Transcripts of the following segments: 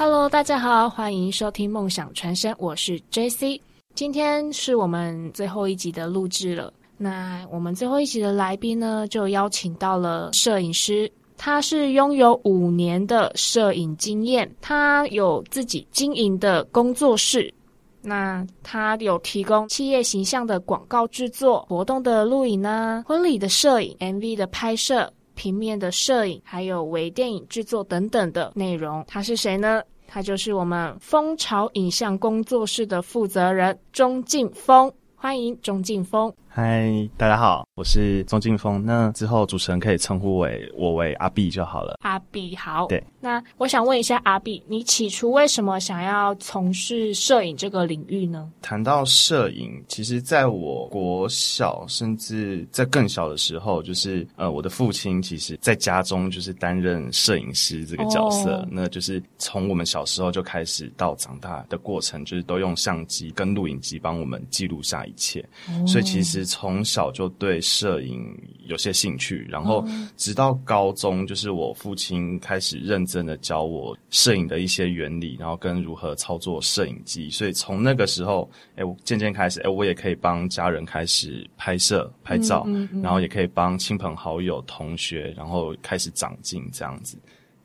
Hello，大家好，欢迎收听《梦想传声》，我是 JC。今天是我们最后一集的录制了。那我们最后一集的来宾呢，就邀请到了摄影师，他是拥有五年的摄影经验，他有自己经营的工作室。那他有提供企业形象的广告制作、活动的录影呢、婚礼的摄影、MV 的拍摄。平面的摄影，还有微电影制作等等的内容，他是谁呢？他就是我们蜂巢影像工作室的负责人钟敬峰，欢迎钟敬峰。嗨，大家好，我是钟劲峰。那之后主持人可以称呼为我为阿 B 就好了。阿 B 好。对，那我想问一下阿 B，你起初为什么想要从事摄影这个领域呢？谈到摄影，其实在我国小甚至在更小的时候，就是呃，我的父亲其实在家中就是担任摄影师这个角色。那就是从我们小时候就开始到长大的过程，就是都用相机跟录影机帮我们记录下一切。所以其实。从小就对摄影有些兴趣，然后直到高中，就是我父亲开始认真的教我摄影的一些原理，然后跟如何操作摄影机。所以从那个时候，哎，我渐渐开始，哎，我也可以帮家人开始拍摄、拍照，然后也可以帮亲朋好友、同学，然后开始长进这样子。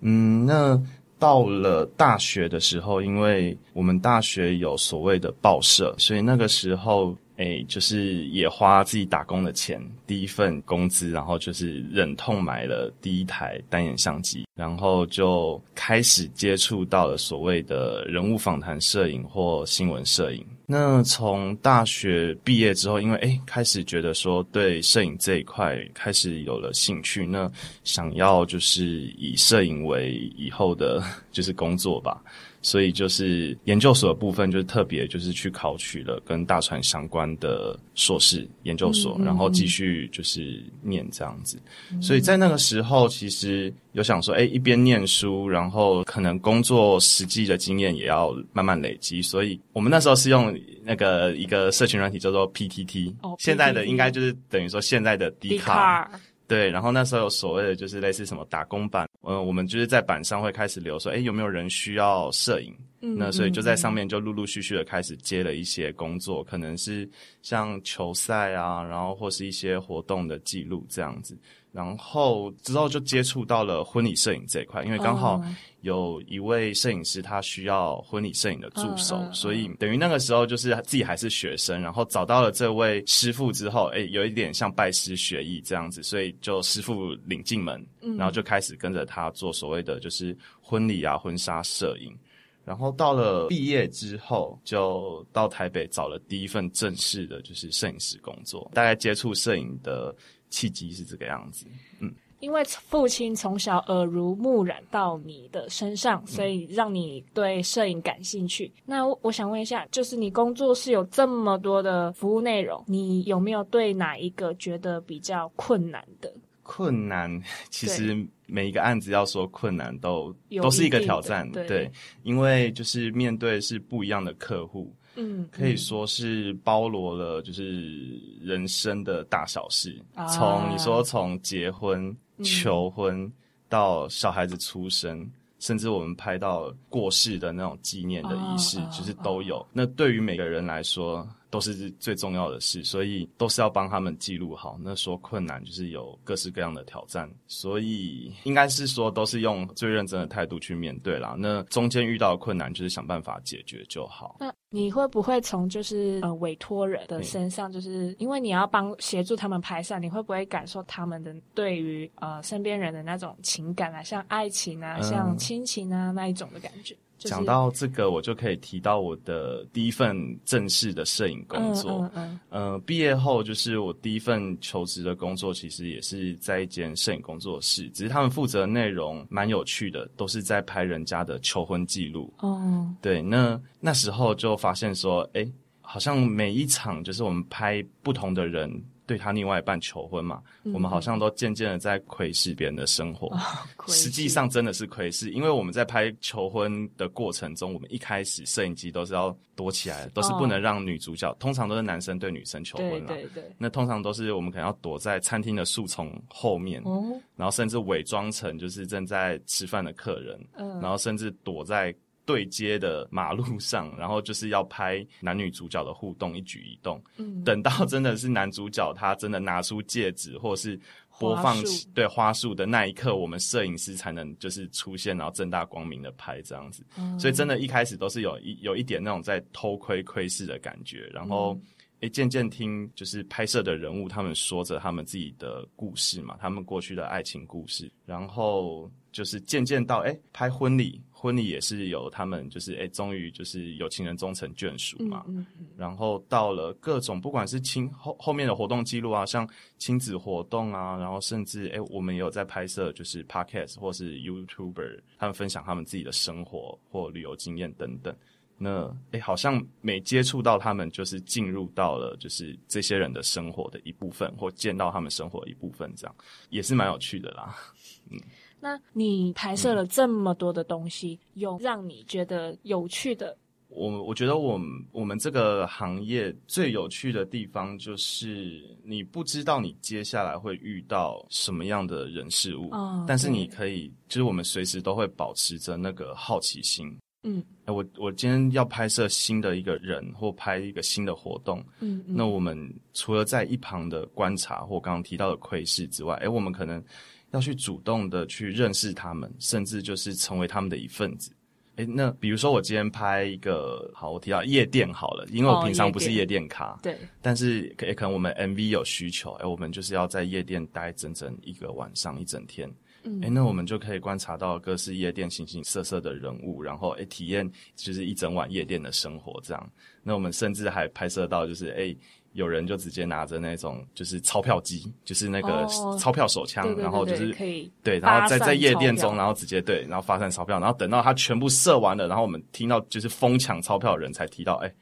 嗯，那到了大学的时候，因为我们大学有所谓的报社，所以那个时候。哎，就是也花自己打工的钱，第一份工资，然后就是忍痛买了第一台单眼相机，然后就开始接触到了所谓的人物访谈摄影或新闻摄影。那从大学毕业之后，因为哎开始觉得说对摄影这一块开始有了兴趣，那想要就是以摄影为以后的 就是工作吧。所以就是研究所的部分，就是特别就是去考取了跟大船相关的硕士研究所，然后继续就是念这样子。所以在那个时候，其实有想说，哎，一边念书，然后可能工作实际的经验也要慢慢累积。所以我们那时候是用那个一个社群软体叫做 PTT，现在的应该就是等于说现在的 D 卡。对，然后那时候有所谓的就是类似什么打工版，嗯，我们就是在板上会开始留说，哎，有没有人需要摄影？那所以就在上面就陆陆续续的开始接了一些工作，可能是像球赛啊，然后或是一些活动的记录这样子。然后之后就接触到了婚礼摄影这一块，因为刚好有一位摄影师他需要婚礼摄影的助手，所以等于那个时候就是自己还是学生，然后找到了这位师傅之后，哎，有一点像拜师学艺这样子，所以就师傅领进门，然后就开始跟着他做所谓的就是婚礼啊婚纱摄影。然后到了毕业之后，就到台北找了第一份正式的就是摄影师工作，大概接触摄影的。契机是这个样子，嗯，因为父亲从小耳濡目染到你的身上，所以让你对摄影感兴趣。那我想问一下，就是你工作室有这么多的服务内容，你有没有对哪一个觉得比较困难的？困难，其实每一个案子要说困难，都都是一个挑战，对，因为就是面对是不一样的客户。嗯，可以说是包罗了，就是人生的大小事。从你说从结婚、求婚到小孩子出生，甚至我们拍到过世的那种纪念的仪式，就是都有。那对于每个人来说。都是最重要的事，所以都是要帮他们记录好。那说困难就是有各式各样的挑战，所以应该是说都是用最认真的态度去面对啦。那中间遇到的困难就是想办法解决就好。那你会不会从就是呃委托人的身上，就是因为你要帮协助他们拍摄，你会不会感受他们的对于呃身边人的那种情感啊，像爱情啊，像亲情啊那一种的感觉？讲到这个，我就可以提到我的第一份正式的摄影工作。嗯嗯。呃，毕业后就是我第一份求职的工作，其实也是在一间摄影工作室，只是他们负责的内容蛮有趣的，都是在拍人家的求婚记录。哦。对，那那时候就发现说，哎，好像每一场就是我们拍不同的人。对他另外一半求婚嘛，我们好像都渐渐的在窥视别人的生活，实际上真的是窥视，因为我们在拍求婚的过程中，我们一开始摄影机都是要躲起来，都是不能让女主角，通常都是男生对女生求婚了，对对，那通常都是我们可能要躲在餐厅的树丛后面，然后甚至伪装成就是正在吃饭的客人，然后甚至躲在。对接的马路上，然后就是要拍男女主角的互动一举一动。嗯，等到真的是男主角他真的拿出戒指，或是播放花对花束的那一刻，我们摄影师才能就是出现，然后正大光明的拍这样子。嗯所以真的，一开始都是有一有一点那种在偷窥窥视的感觉，然后。诶，渐渐听就是拍摄的人物，他们说着他们自己的故事嘛，他们过去的爱情故事，然后就是渐渐到诶，拍婚礼，婚礼也是有他们就是诶，终于就是有情人终成眷属嘛，嗯嗯然后到了各种不管是亲后后面的活动记录啊，像亲子活动啊，然后甚至诶，我们也有在拍摄就是 podcast 或是 YouTuber，他们分享他们自己的生活或旅游经验等等。那诶，好像每接触到他们，就是进入到了就是这些人的生活的一部分，或见到他们生活的一部分，这样也是蛮有趣的啦。嗯那你拍摄了这么多的东西，有让你觉得有趣的？我我觉得我们我们这个行业最有趣的地方，就是你不知道你接下来会遇到什么样的人事物，哦但是你可以，就是我们随时都会保持着那个好奇心。嗯哎，我我今天要拍摄新的一个人，或拍一个新的活动，嗯嗯那我们除了在一旁的观察或刚刚提到的窥视之外，哎，我们可能要去主动的去认识他们，甚至就是成为他们的一份子。哎，那比如说我今天拍一个，好，我提到夜店好了，因为我哦平常不是夜店咖，对，但是可也可能我们 MV 有需求，哎，我们就是要在夜店待整整一个晚上一整天。嗯哎，那我们就可以观察到各式夜店形形色色的人物，然后哎体验就是一整晚夜店的生活这样。那我们甚至还拍摄到就是哎有人就直接拿着那种就是钞票机，就是那个哦钞票手枪，对对对然后就是对可以对，然后在在夜店中，然后直接对，然后发散钞票，然后等到他全部射完了，然后我们听到就是疯抢钞票的人才提到哎。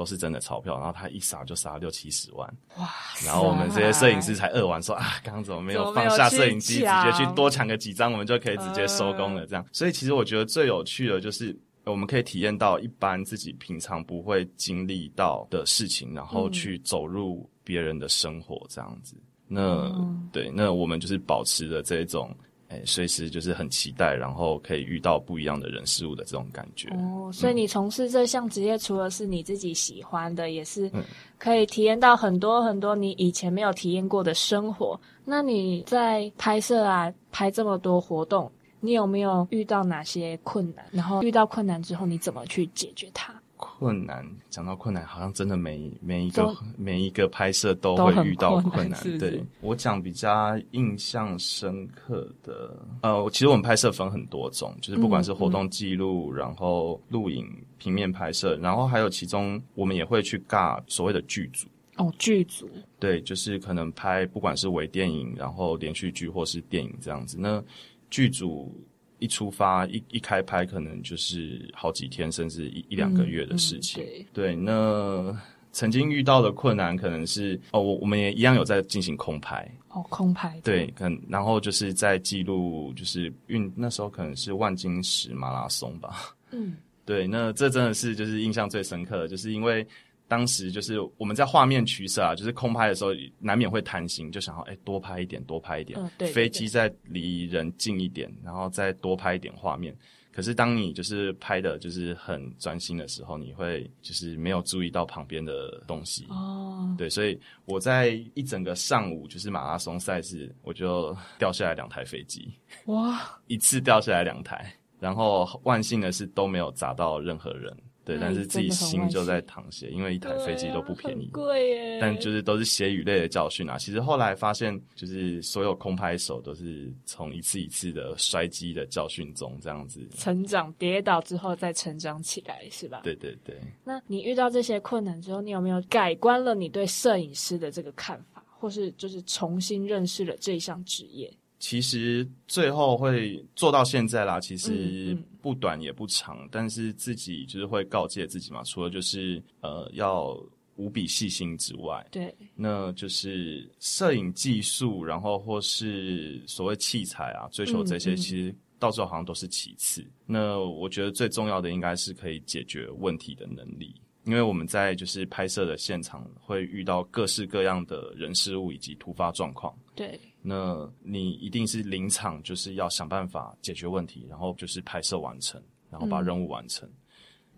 都是真的钞票，然后他一撒就撒六七十万，哇！然后我们这些摄影师才饿完说啊，刚刚怎么没有放下摄影机，直接去多抢个几张，我们就可以直接收工了。这样，所以其实我觉得最有趣的就是。我们可以体验到一般自己平常不会经历到的事情，然后去走入别人的生活，这样子。那、嗯对，那我们就是保持着这种，哎，随时就是很期待，然后可以遇到不一样的人事物的这种感觉。哦，所以你从事这项职业，除了是你自己喜欢的，也是嗯可以体验到很多很多你以前没有体验过的生活。那你在拍摄啊，拍这么多活动，你有没有遇到哪些困难？然后遇到困难之后，你怎么去解决它？困难，讲到困难，好像真的每每一个每一个拍摄都会遇到困难对我讲比较印象深刻的，呃，其实我们拍摄分很多种，就是不管是活动记录，然后录影、平面拍摄，然后还有其中我们也会去尬所谓的剧组。哦，剧组，对，就是可能拍不管是微电影，然后连续剧或是电影这样子。那剧组一出发一一开拍，可能就是好几天甚至一一两个月的事情。嗯嗯对，那曾经遇到的困难可能是哦，我我们也一样有在进行空拍，哦，空拍，对，可能然后就是在记录，就是运那时候可能是万金石马拉松吧。嗯，对，那这真的是就是印象最深刻的，就是因为当时就是我们在画面取舍啊，就是空拍的时候难免会贪心，就想要哎多拍一点，多拍一点，嗯对对飞机再离人近一点，然后再多拍一点画面。可是当你就是拍的就是很专心的时候，你会就是没有注意到旁边的东西。哦，对，所以我在一整个上午就是马拉松赛事，我就掉下来两台飞机，哇，一次掉下来两台，然后万幸的是都没有砸到任何人，对，但是自己心就在淌血，因为一台飞机都不便宜。贵耶，但就是都是血与泪的教训啊！其实后来发现，就是所有空拍手都是从一次一次的摔机的教训中，这样子。成长跌倒之后再成长起来，是吧？对对对，那你遇到这些困难之后，你有没有改观了你对摄影师的这个看法，或是就是重新认识了这一项职业？其实最后会做到现在啦，其实不短也不长，但是自己就是会告诫自己嘛，除了就是呃要无比细心之外，对，那就是摄影技术，然后或是所谓器材啊，追求这些，其实到最后好像都是其次。那我觉得最重要的应该是可以解决问题的能力，因为我们在就是拍摄的现场会遇到各式各样的人事物以及突发状况。对，那你一定是临场就是要想办法解决问题，然后就是拍摄完成。然后把任务完成。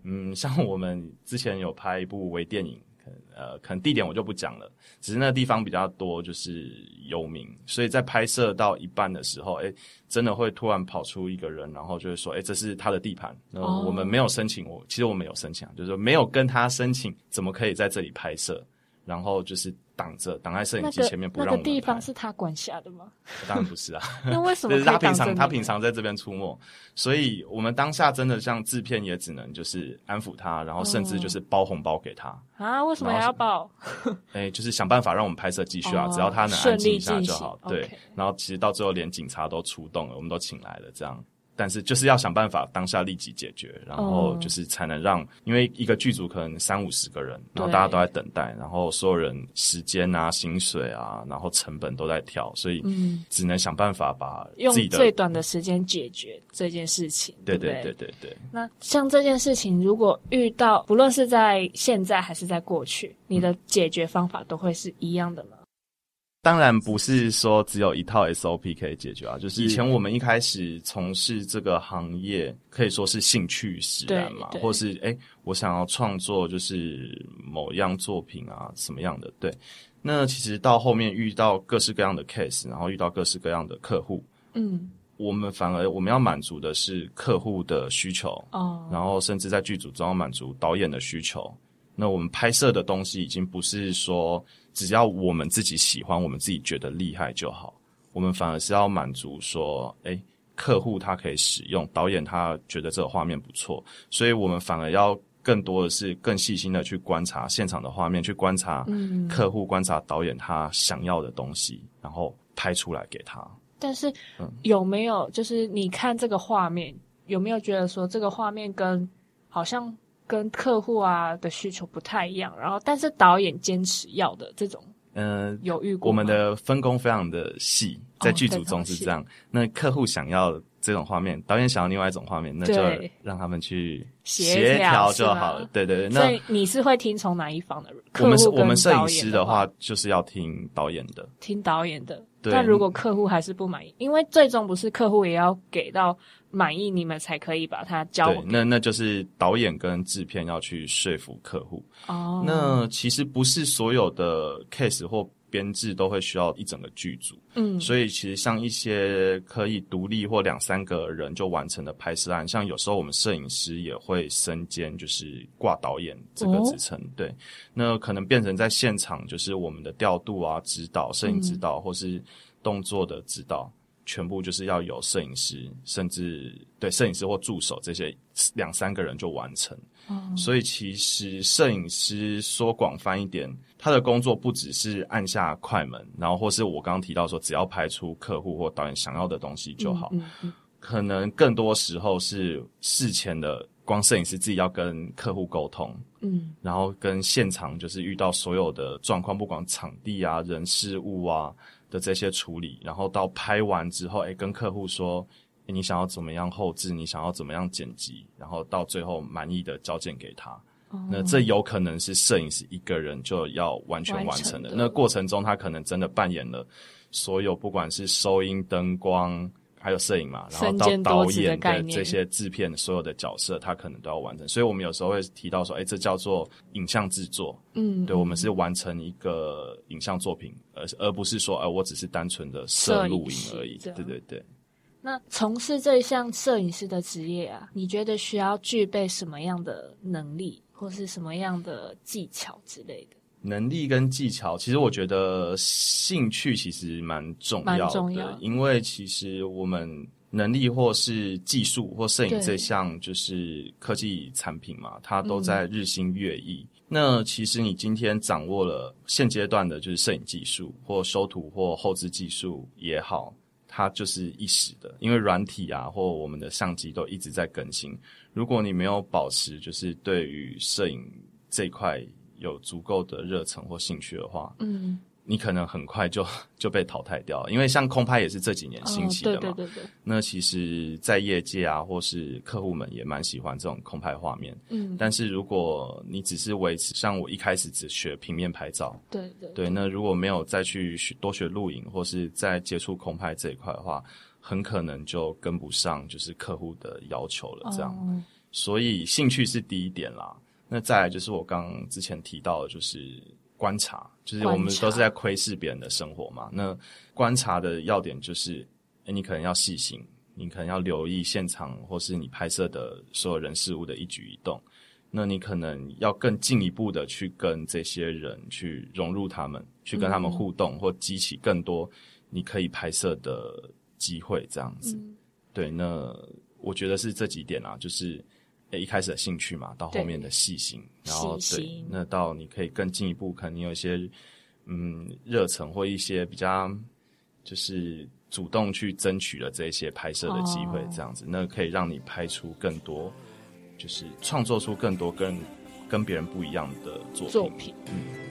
嗯，像我们之前有拍一部微电影。呃，可能地点我就不讲了，只是那个地方比较多，就是游民，所以在拍摄到一半的时候，哎，真的会突然跑出一个人，然后就是说，哎，这是他的地盘，那我们没有申请，我其实我们有申请，就是说没有跟他申请，怎么可以在这里拍摄？然后就是挡着挡在摄影机前面不让我们那个地方是他管辖的吗？当然不是啊。那为什么？他平常他平常在这边出没，所以我们当下真的像制片也只能就是安抚他，然后甚至就是包红包给他啊？为什么还要包？哎，就是想办法让我们拍摄继续啊，只要他能安静一下就好。对，然后其实到最后连警察都出动了，我们都请来了，这样。但是就是要想办法当下立即解决，然后就是才能让，因为一个剧组可能三五十个人，然后大家都在等待，然后所有人时间啊、薪水啊，然后成本都在跳，所以只能想办法把用最短的时间解决这件事情。对对对对对。那像这件事情，如果遇到，不论是在现在还是在过去，你的解决方法都会是一样的吗？当然不是说只有一套 SOP 可以解决啊，就是以前我们一开始从事这个行业，可以说是兴趣使然嘛，或是哎，我想要创作就是某样作品啊，什么样的？对，那其实到后面遇到各式各样的 case，然后遇到各式各样的客户，嗯，我们反而我们要满足的是客户的需求哦，然后甚至在剧组中要满足导演的需求。那我们拍摄的东西已经不是说。只要我们自己喜欢，我们自己觉得厉害就好。我们反而是要满足说，哎，客户他可以使用，导演他觉得这个画面不错，所以我们反而要更多的是更细心的去观察现场的画面，去观察客户，观察导演他想要的东西，然后拍出来给他。但是有没有就是你看这个画面，有没有觉得说这个画面跟好像？跟客户啊的需求不太一样，然后但是导演坚持要的这种，嗯，有遇过。我们的分工非常的细，在剧组中是这样。那客户想要这种画面，导演想要另外一种画面，那就让他们去协调就好了。对对对。那你是会听从哪一方的？我们是我们摄影师的话，就是要听导演的，听导演的。但如果客户还是不满意，因为最终不是客户也要给到。满意你们才可以把它交。对，那那就是导演跟制片要去说服客户。哦，那其实不是所有的 case 或编制都会需要一整个剧组。嗯，所以其实像一些可以独立或两三个人就完成的拍摄案，像有时候我们摄影师也会身兼就是挂导演这个职称。对，那可能变成在现场就是我们的调度啊、指导、摄影指导或是动作的指导。全部就是要有摄影师，甚至对摄影师或助手这些两三个人就完成。所以其实摄影师说广泛一点，他的工作不只是按下快门，然后或是我刚刚提到说，只要拍出客户或导演想要的东西就好。可能更多时候是事前的，光摄影师自己要跟客户沟通，嗯，然后跟现场就是遇到所有的状况，不管场地啊、人事物啊。的这些处理，然后到拍完之后，哎，跟客户说，你想要怎么样后置，你想要怎么样剪辑，然后到最后满意的交件给他。那这有可能是摄影师一个人就要完全完成的。那过程中，他可能真的扮演了所有，不管是收音、灯光。还有摄影嘛，然后到导演的这些制片所有的角色，他可能都要完成。所以我们有时候会提到说，哎，这叫做影像制作。嗯，对，我们是完成一个影像作品，而而不是说，哎，我只是单纯的摄录影而已。对对对。那从事这一项摄影师的职业啊，你觉得需要具备什么样的能力，或是什么样的技巧之类的？能力跟技巧，其实我觉得兴趣其实蛮重要的，因为其实我们能力或是技术或摄影这项就是科技产品嘛，它都在日新月异。那其实你今天掌握了现阶段的就是摄影技术或修图或后置技术也好，它就是一时的，因为软体啊或我们的相机都一直在更新。如果你没有保持就是对于摄影这块。有足够的热忱或兴趣的话，嗯，你可能很快就 就被淘汰掉，因为像空拍也是这几年兴起的嘛。对对对对。那其实，在业界啊，或是客户们也蛮喜欢这种空拍画面。嗯。但是如果你只是维持，像我一开始只学平面拍照，对对对，那如果没有再去学多学录影，或是再接触空拍这一块的话，很可能就跟不上就是客户的要求了。这样，哦所以兴趣是第一点啦。那再来就是我刚刚之前提到的，就是观察，就是我们都是在窥视别人的生活嘛。那观察的要点就是，诶你可能要细心，你可能要留意现场或是你拍摄的所有人事物的一举一动。那你可能要更进一步的去跟这些人去融入他们，去跟他们互动，或激起更多你可以拍摄的机会，这样子。嗯对，那我觉得是这几点啊，就是诶一开始的兴趣嘛，到后面的细心，然后对，那到你可以更进一步，可能你有一些嗯热忱或一些比较就是主动去争取了这些拍摄的机会哦，这样子，那可以让你拍出更多，就是创作出更多跟跟别人不一样的作品。作品。嗯